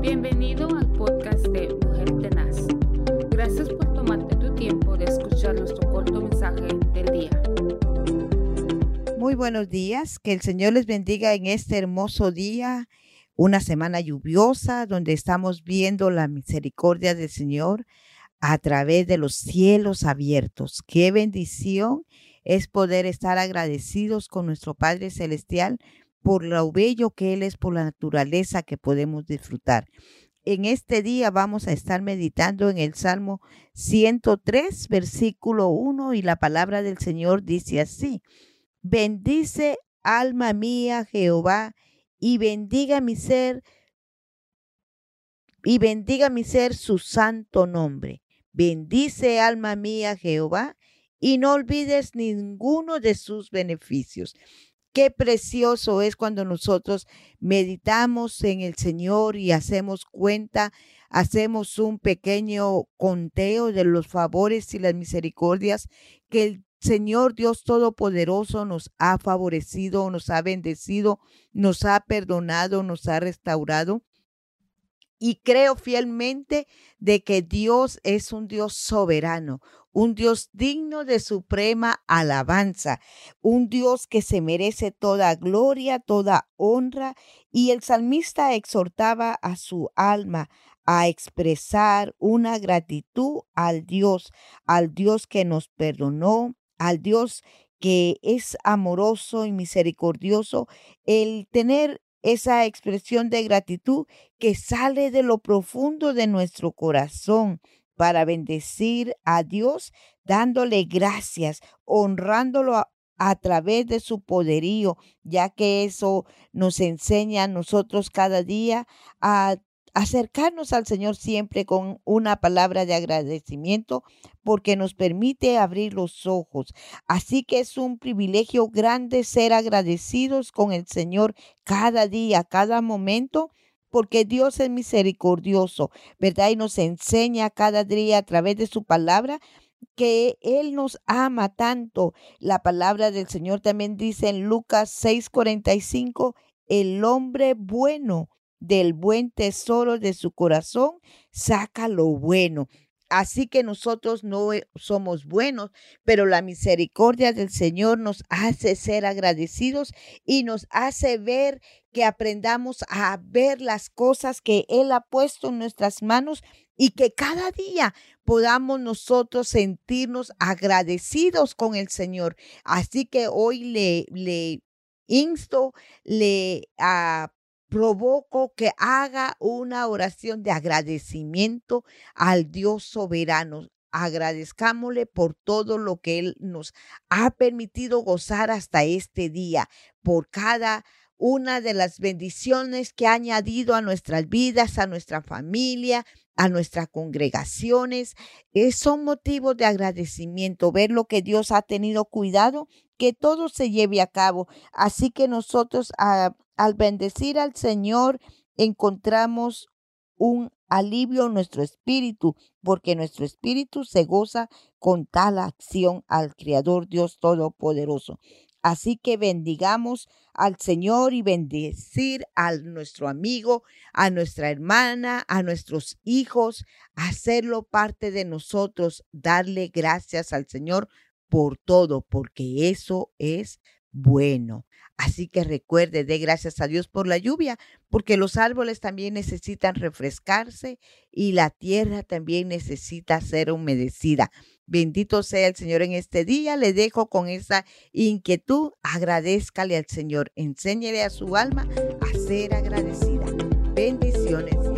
Bienvenido al podcast de Mujer Tenaz. Gracias por tomarte tu tiempo de escuchar nuestro corto mensaje del día. Muy buenos días, que el Señor les bendiga en este hermoso día, una semana lluviosa donde estamos viendo la misericordia del Señor a través de los cielos abiertos. Qué bendición es poder estar agradecidos con nuestro Padre Celestial por lo bello que Él es, por la naturaleza que podemos disfrutar. En este día vamos a estar meditando en el Salmo 103, versículo 1, y la palabra del Señor dice así, bendice alma mía Jehová, y bendiga mi ser, y bendiga mi ser su santo nombre. Bendice alma mía Jehová, y no olvides ninguno de sus beneficios. Qué precioso es cuando nosotros meditamos en el Señor y hacemos cuenta, hacemos un pequeño conteo de los favores y las misericordias que el Señor Dios Todopoderoso nos ha favorecido, nos ha bendecido, nos ha perdonado, nos ha restaurado. Y creo fielmente de que Dios es un Dios soberano, un Dios digno de suprema alabanza, un Dios que se merece toda gloria, toda honra. Y el salmista exhortaba a su alma a expresar una gratitud al Dios, al Dios que nos perdonó, al Dios que es amoroso y misericordioso, el tener esa expresión de gratitud que sale de lo profundo de nuestro corazón para bendecir a Dios, dándole gracias, honrándolo a, través de su poderío, ya que eso nos enseña a nosotros cada día a acercarnos al Señor siempre con una palabra de agradecimiento porque nos permite abrir los ojos. Así que es un privilegio grande ser agradecidos con el Señor cada día, cada momento porque Dios es misericordioso, ¿verdad? Y nos enseña cada día a través de su palabra que Él nos ama tanto. La palabra del Señor también dice en Lucas 6:45, el hombre bueno del buen tesoro de su corazón, saca lo bueno. Así que nosotros no e, somos buenos, pero la misericordia del Señor nos hace ser agradecidos y nos hace ver que aprendamos a ver las cosas que Él ha puesto en nuestras manos y que cada día podamos nosotros sentirnos agradecidos con el Señor. Así que hoy le, le insto, le a provoco que haga una oración de agradecimiento al Dios soberano. Agradezcámosle por todo lo que Él nos ha permitido gozar hasta este día, por cada una de las bendiciones que ha añadido a nuestras vidas, a nuestra familia, a nuestras congregaciones. Es, son motivos de agradecimiento ver lo que Dios ha tenido cuidado, que todo se lleve a cabo. Así que nosotros ah, al bendecir al Señor encontramos un alivio en nuestro espíritu, porque nuestro espíritu se goza con tal acción al Creador Dios Todopoderoso. Así que bendigamos al Señor y bendecir a nuestro amigo, a nuestra hermana, a nuestros hijos, hacerlo parte de nosotros, darle gracias al Señor por todo, porque eso es bueno. Así que recuerde, dé gracias a Dios por la lluvia, porque los árboles también necesitan refrescarse y la tierra también necesita ser humedecida. Bendito sea el Señor en este día. Le dejo con esa inquietud. Agradezcale al Señor. Enséñele a su alma a ser agradecida. Bendiciones.